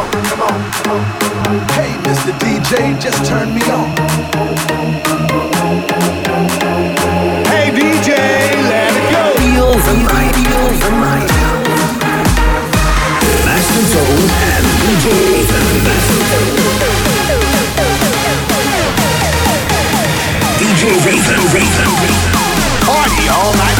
on, come on, on. Hey, Mr. DJ, just turn me on. Hey, DJ, let it go. Feel the night, feel the night. Master Zone and DJ Ethan. DJ Ethan, Ethan. Party all night.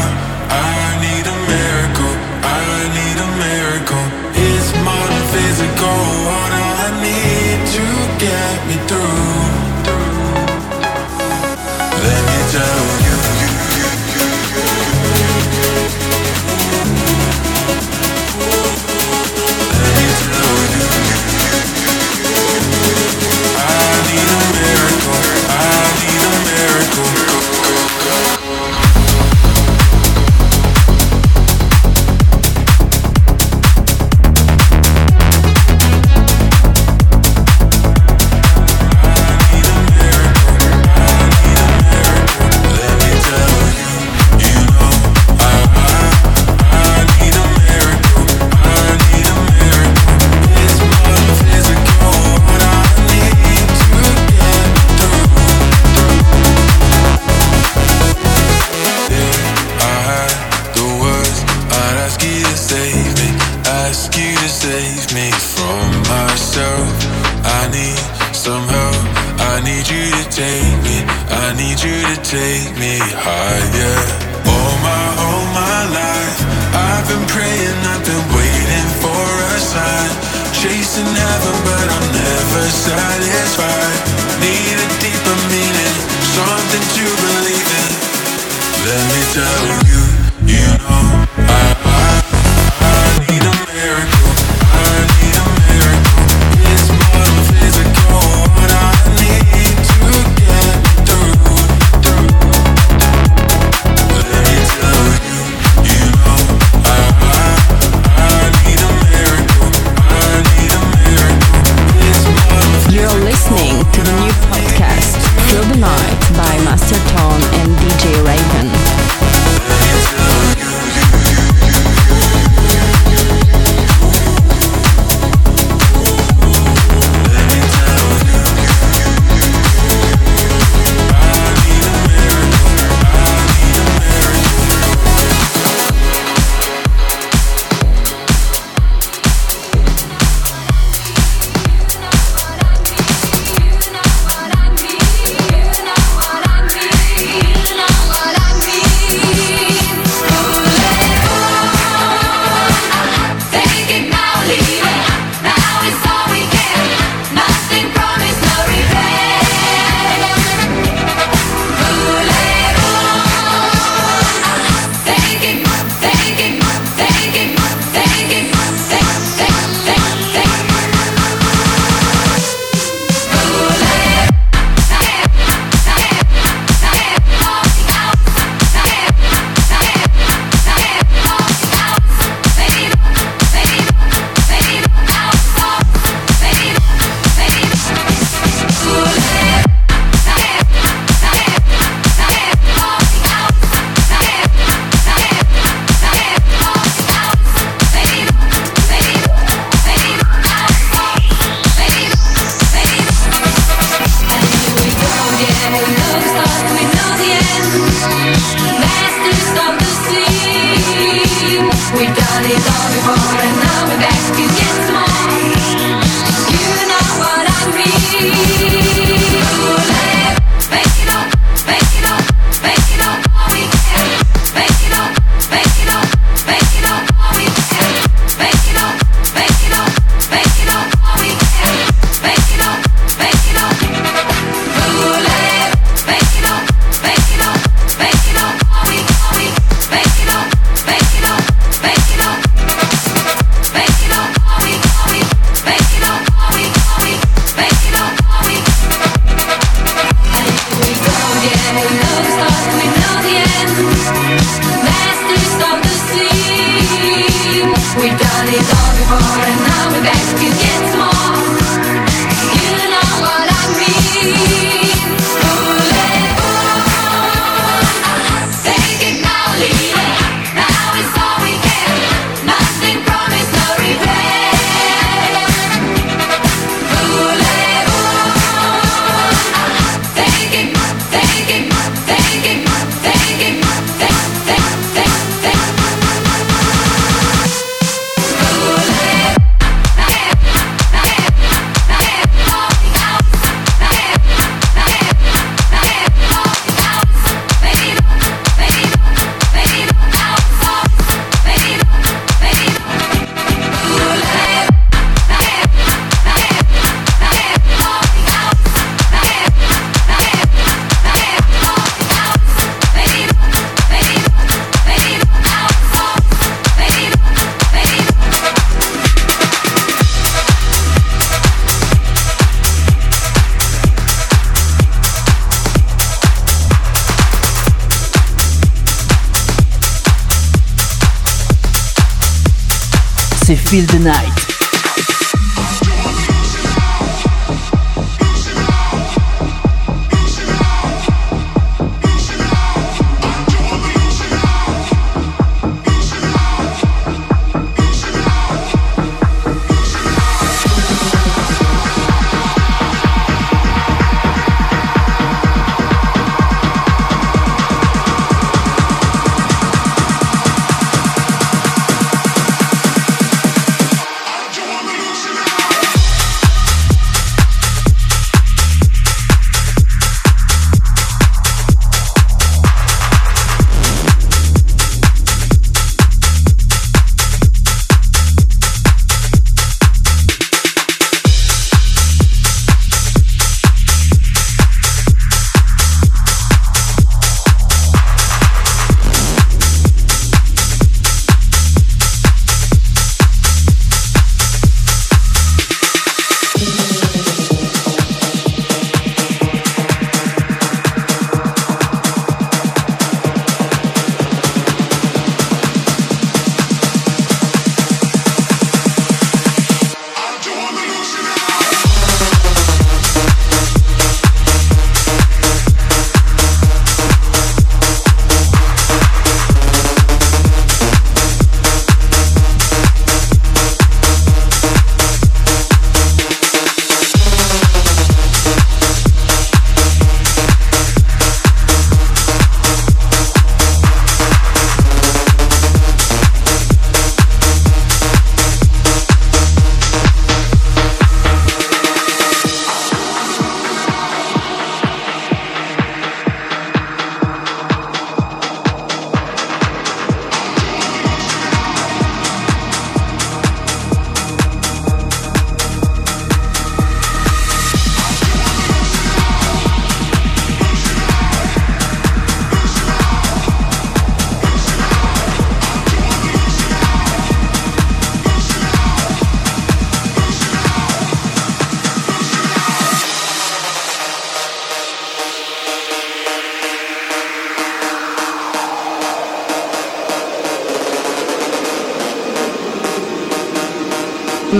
show.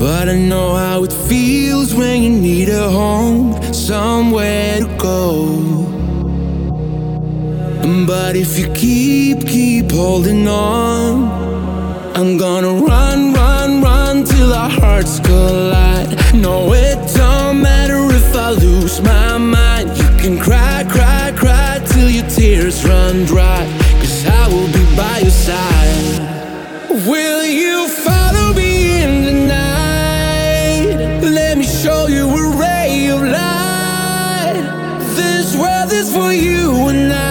But I know how it feels when you need a home, somewhere to go. But if you keep, keep holding on, I'm gonna run, run, run till our hearts collide. No, it don't matter if I lose my mind. You can cry, cry, cry till your tears run dry. Cause I will be by your side. Will you? for you and I.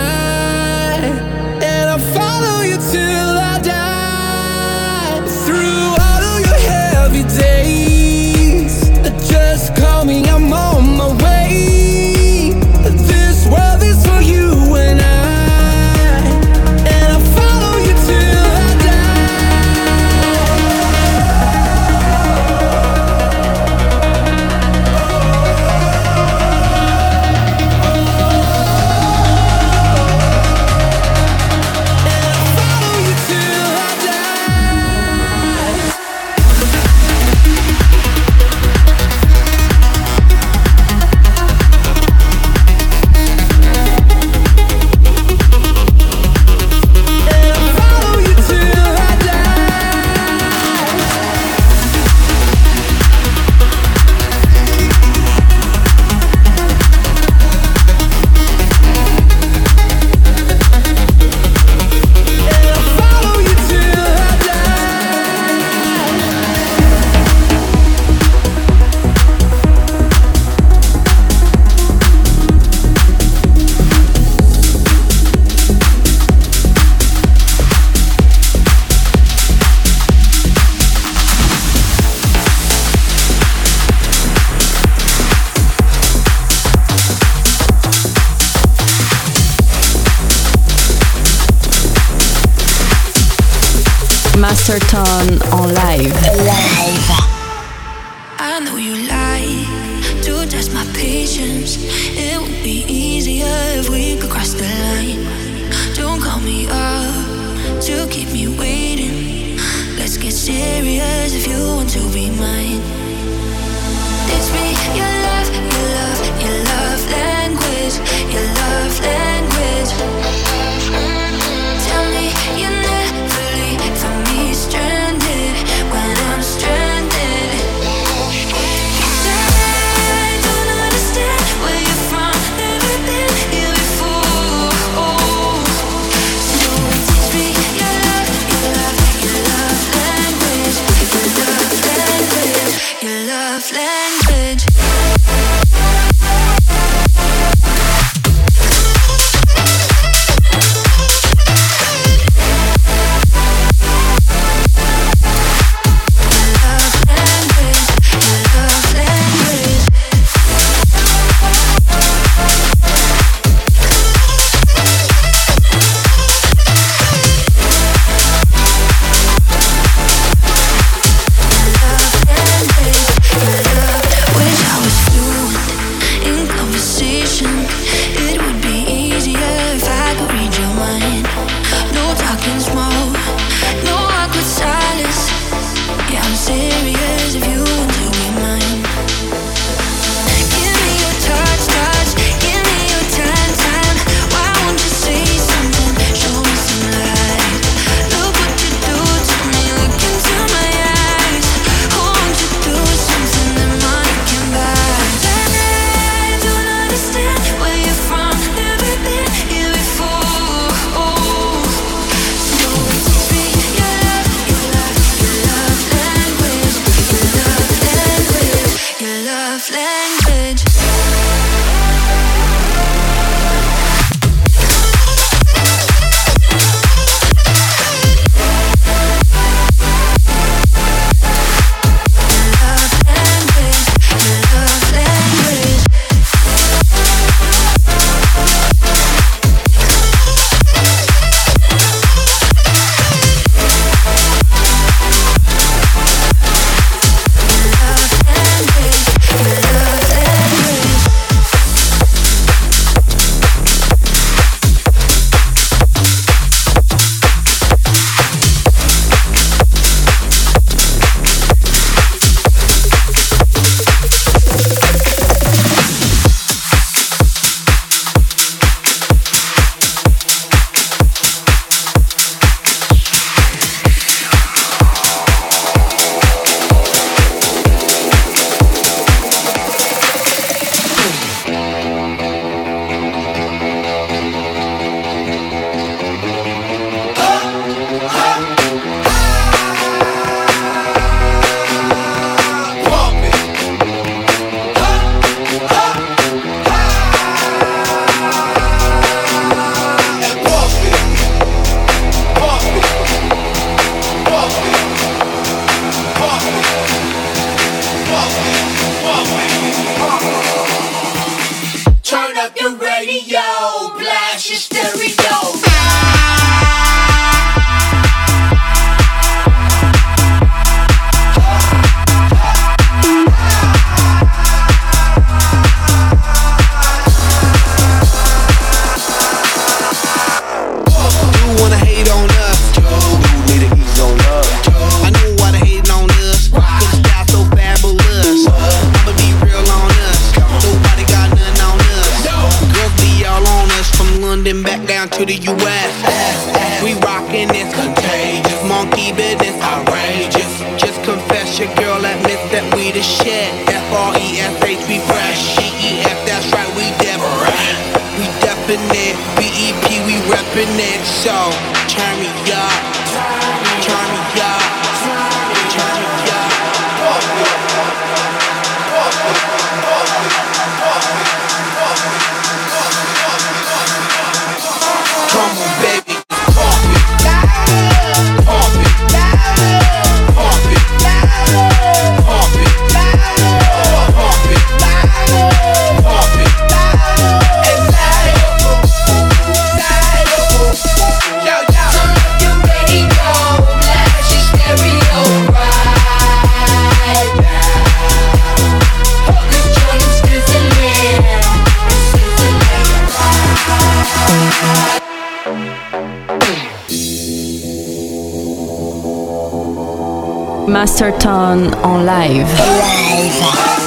Master Tone en live. You're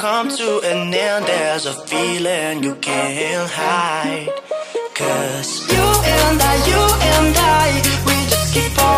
come to an end, there's a feeling you can't hide. Cause you and I, you and I, we just keep on.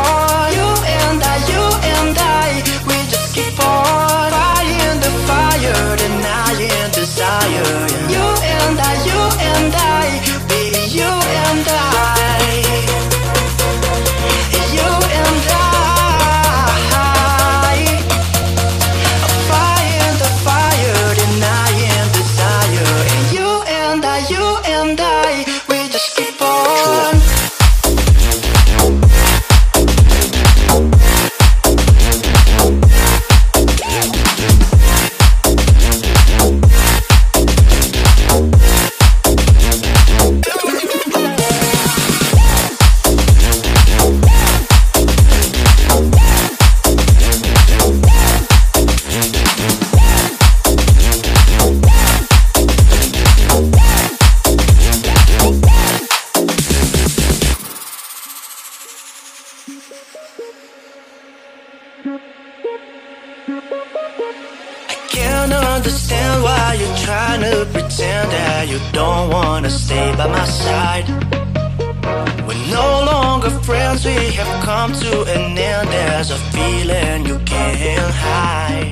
we have come to an end. There's a feeling you can't hide.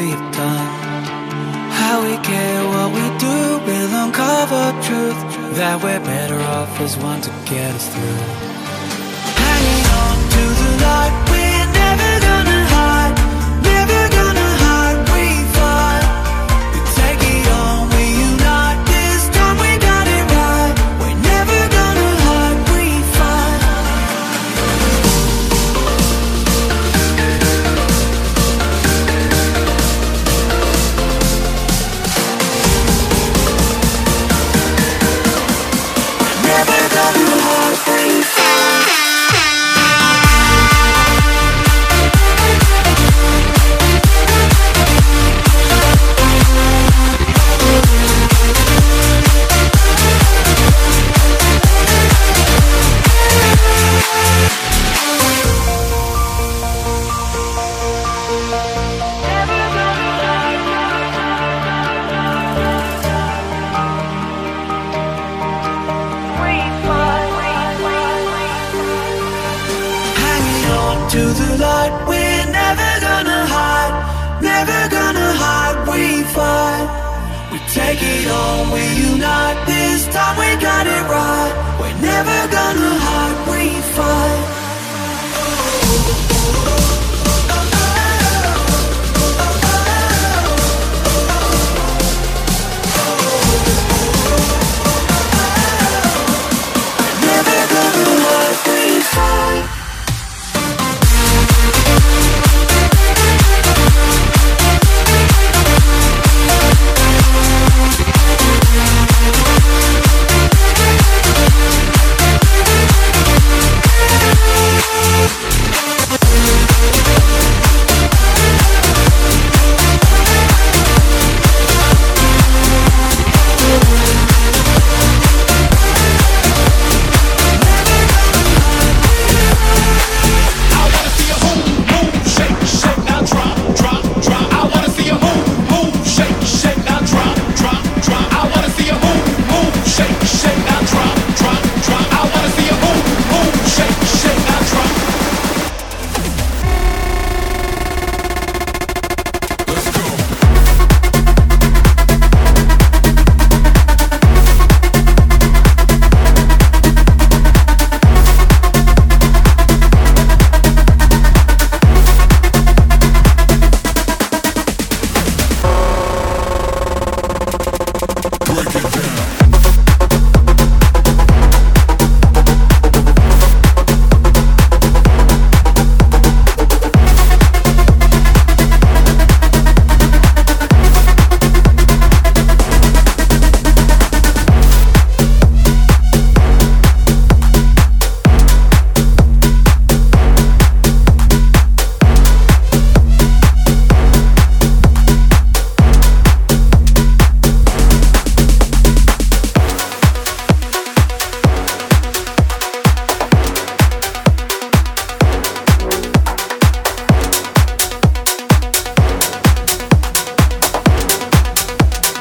always want to get us through.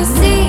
You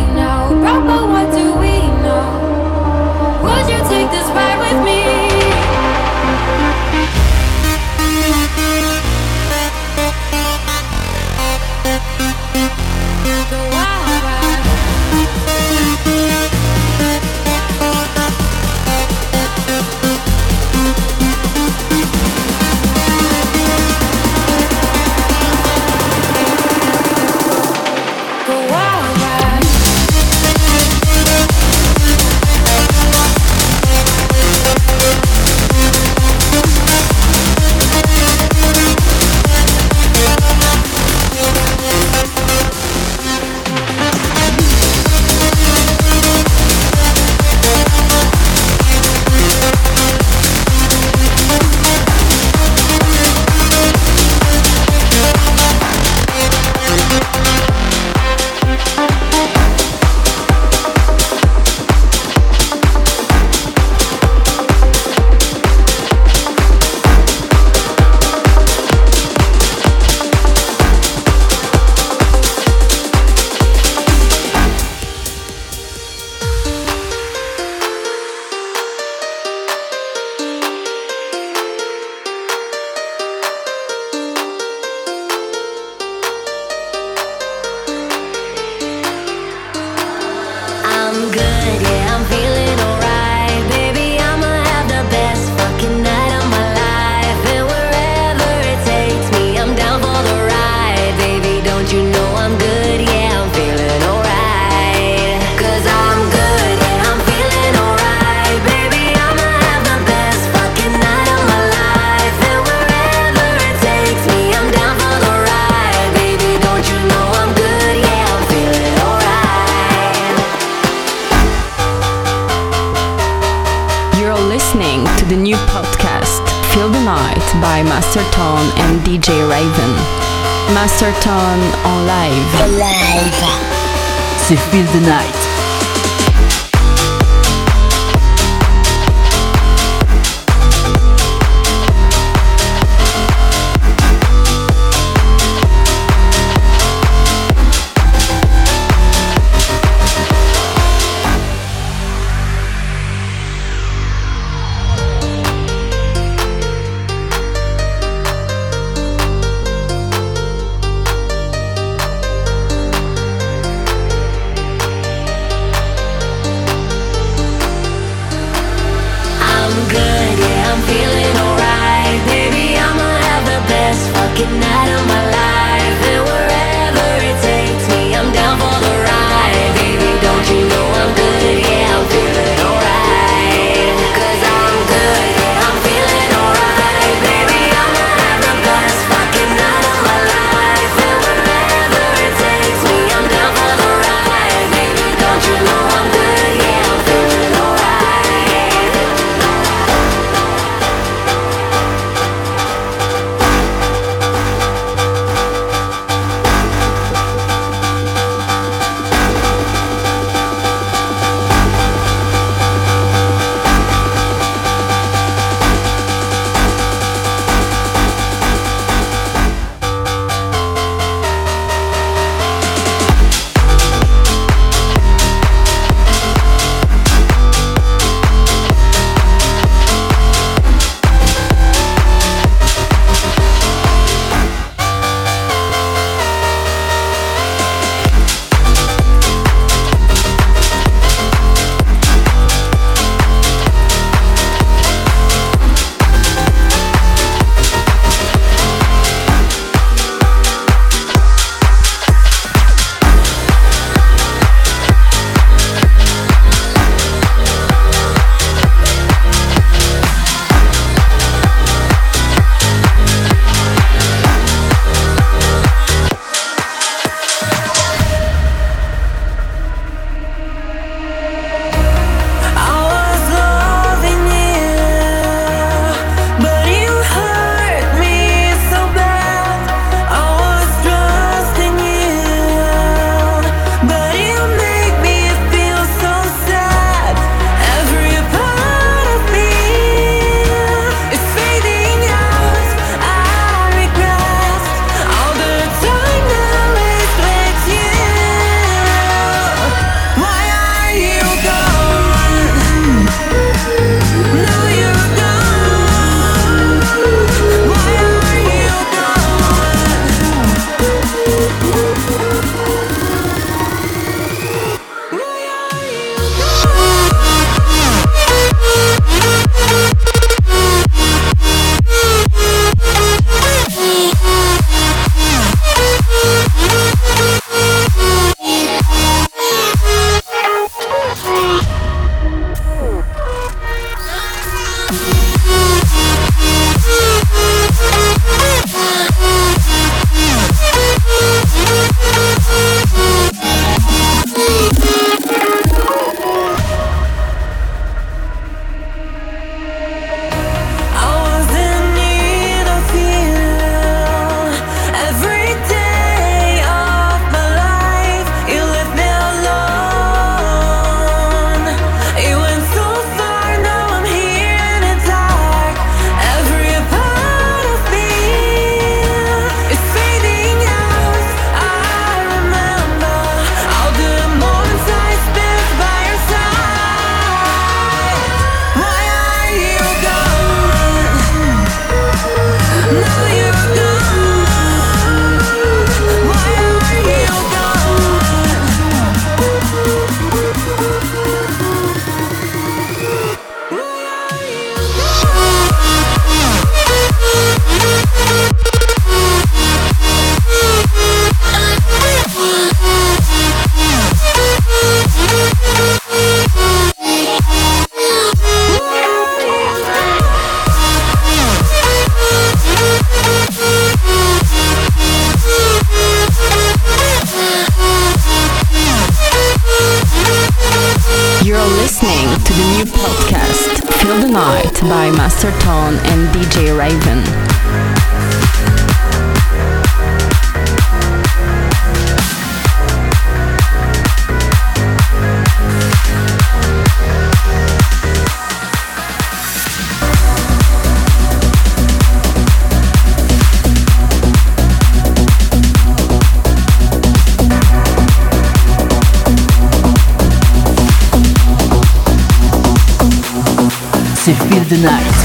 casino. the night.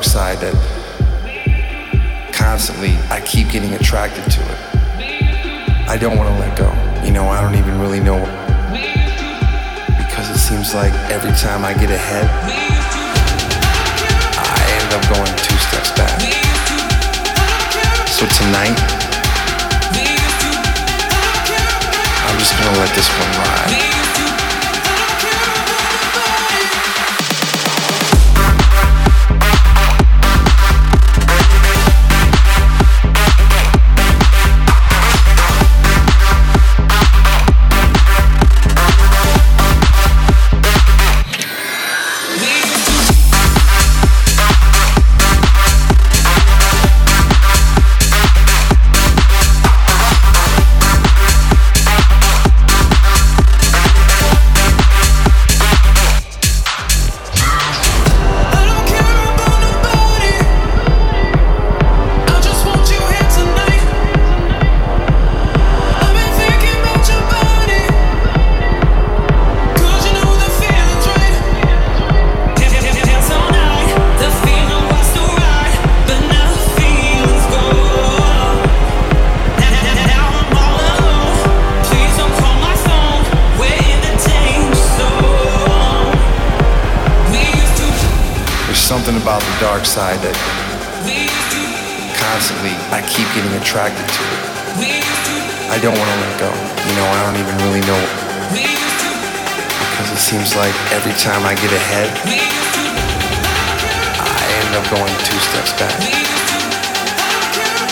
dark side that constantly I keep getting attracted to it. I don't want to let go. You know, I don't even really know because it seems like every time I get ahead, I end up going two steps back. So tonight, I'm just gonna let this one ride.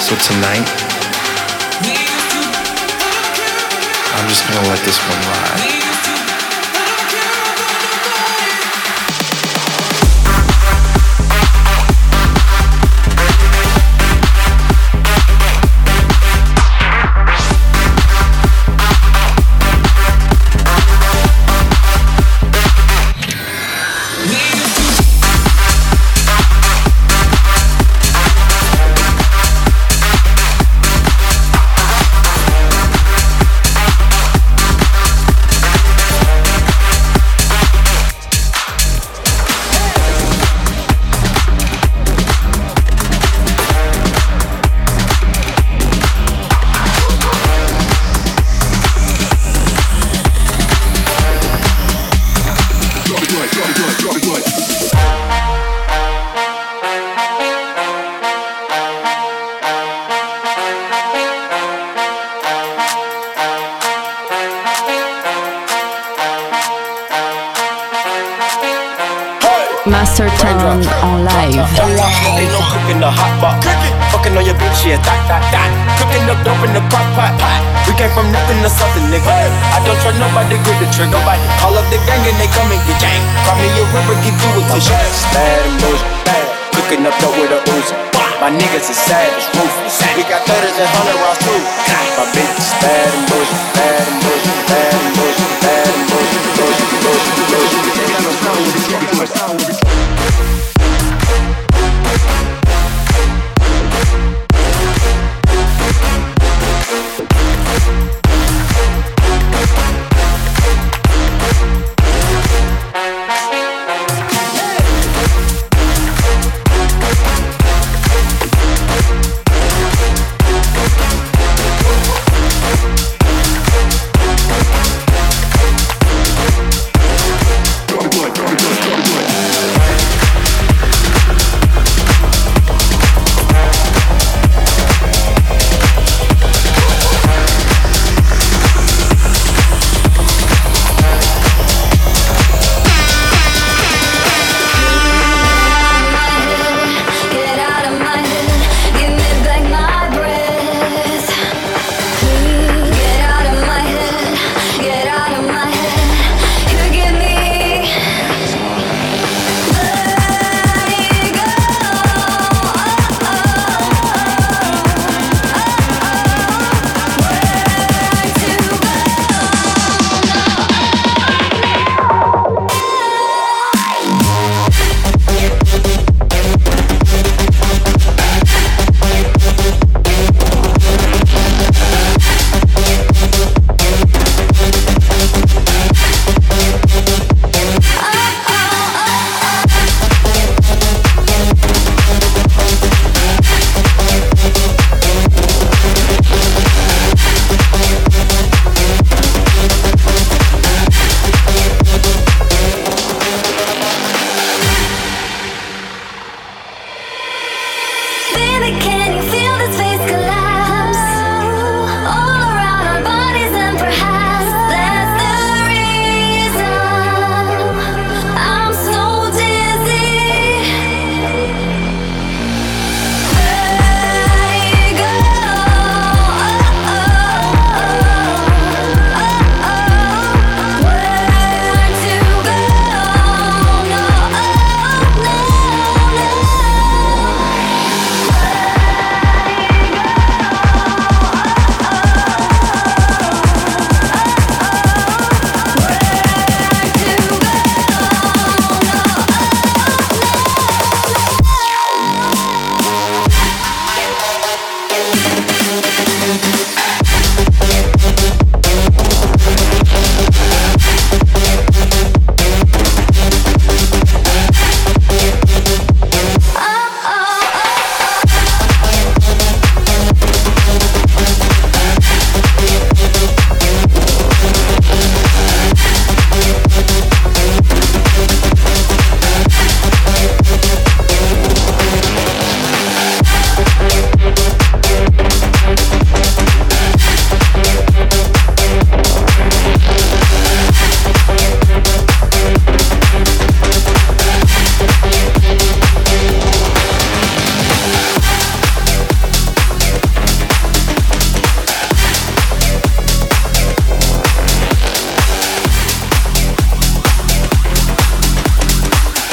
So tonight, I'm just gonna let this one ride.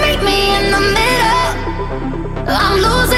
meet me in the middle. I'm losing.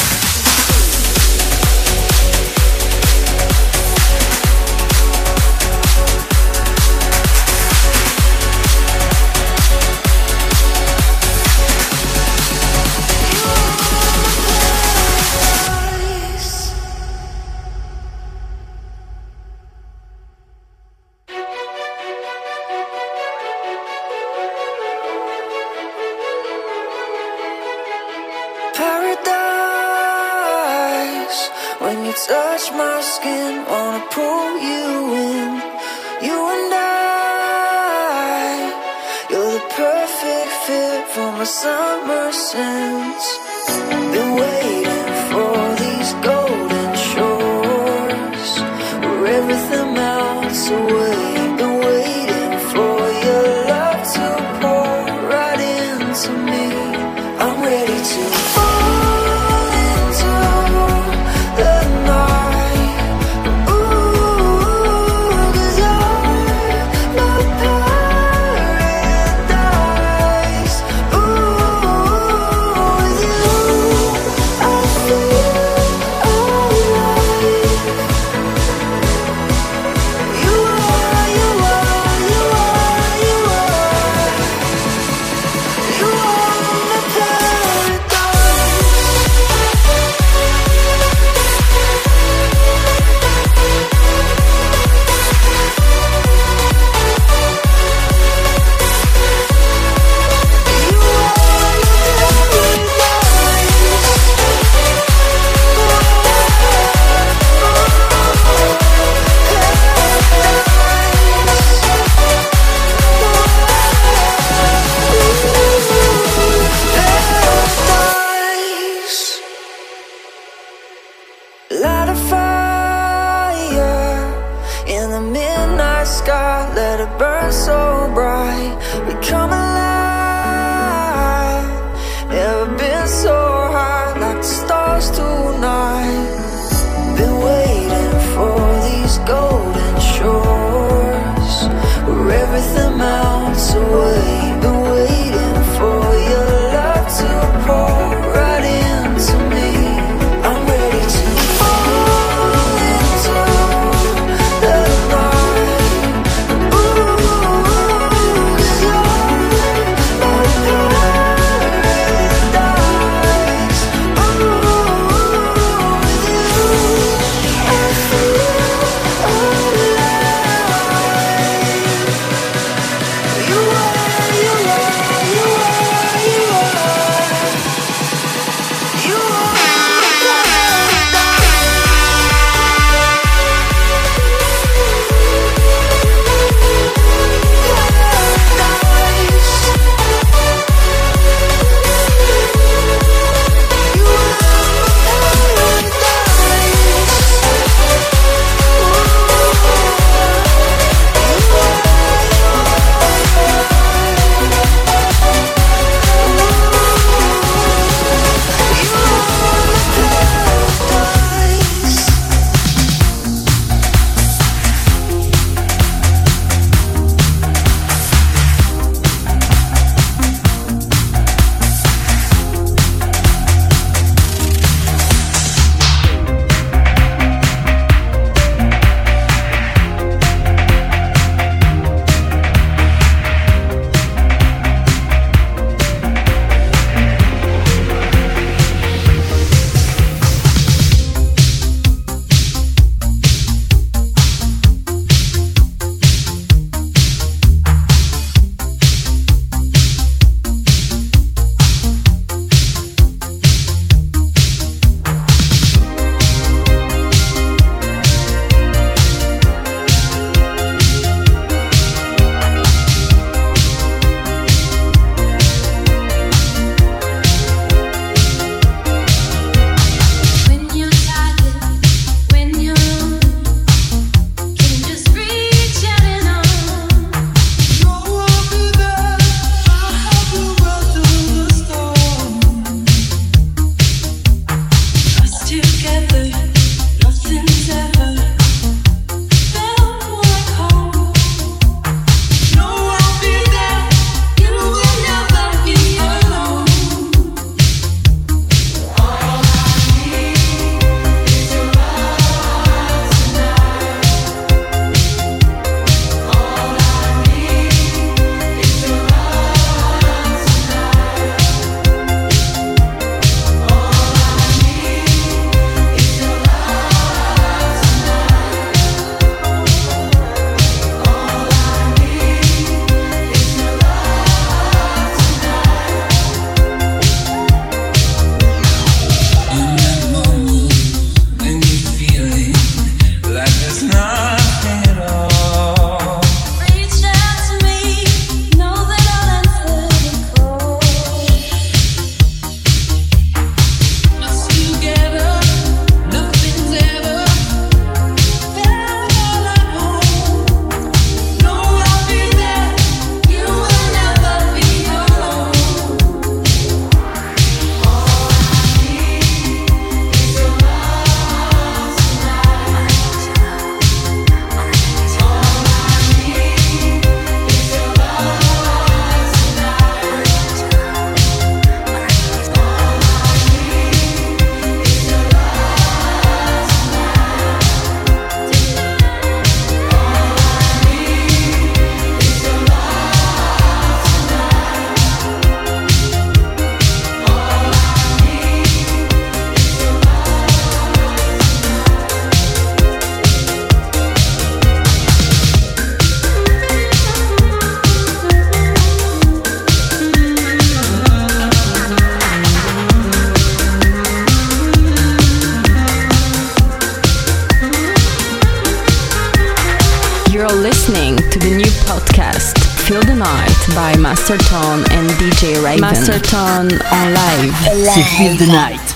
The Night by Master Tone and DJ Raven. Master Tone en live. C'est Feel the Night.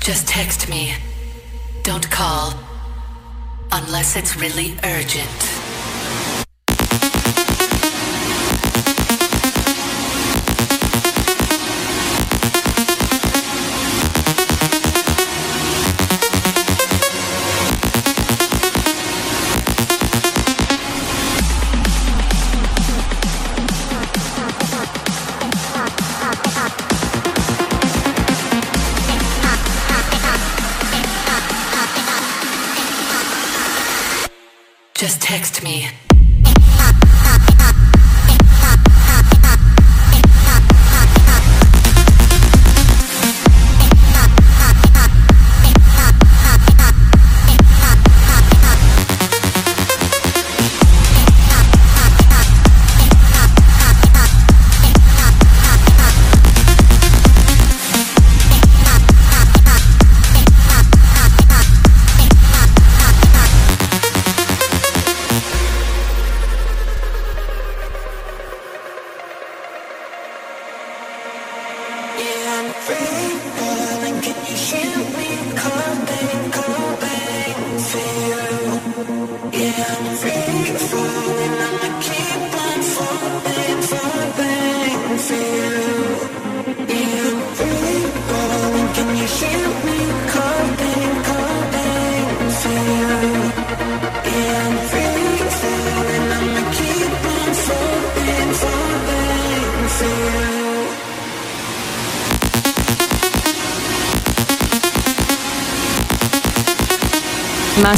Just text me. Don't call. Unless it's really urgent.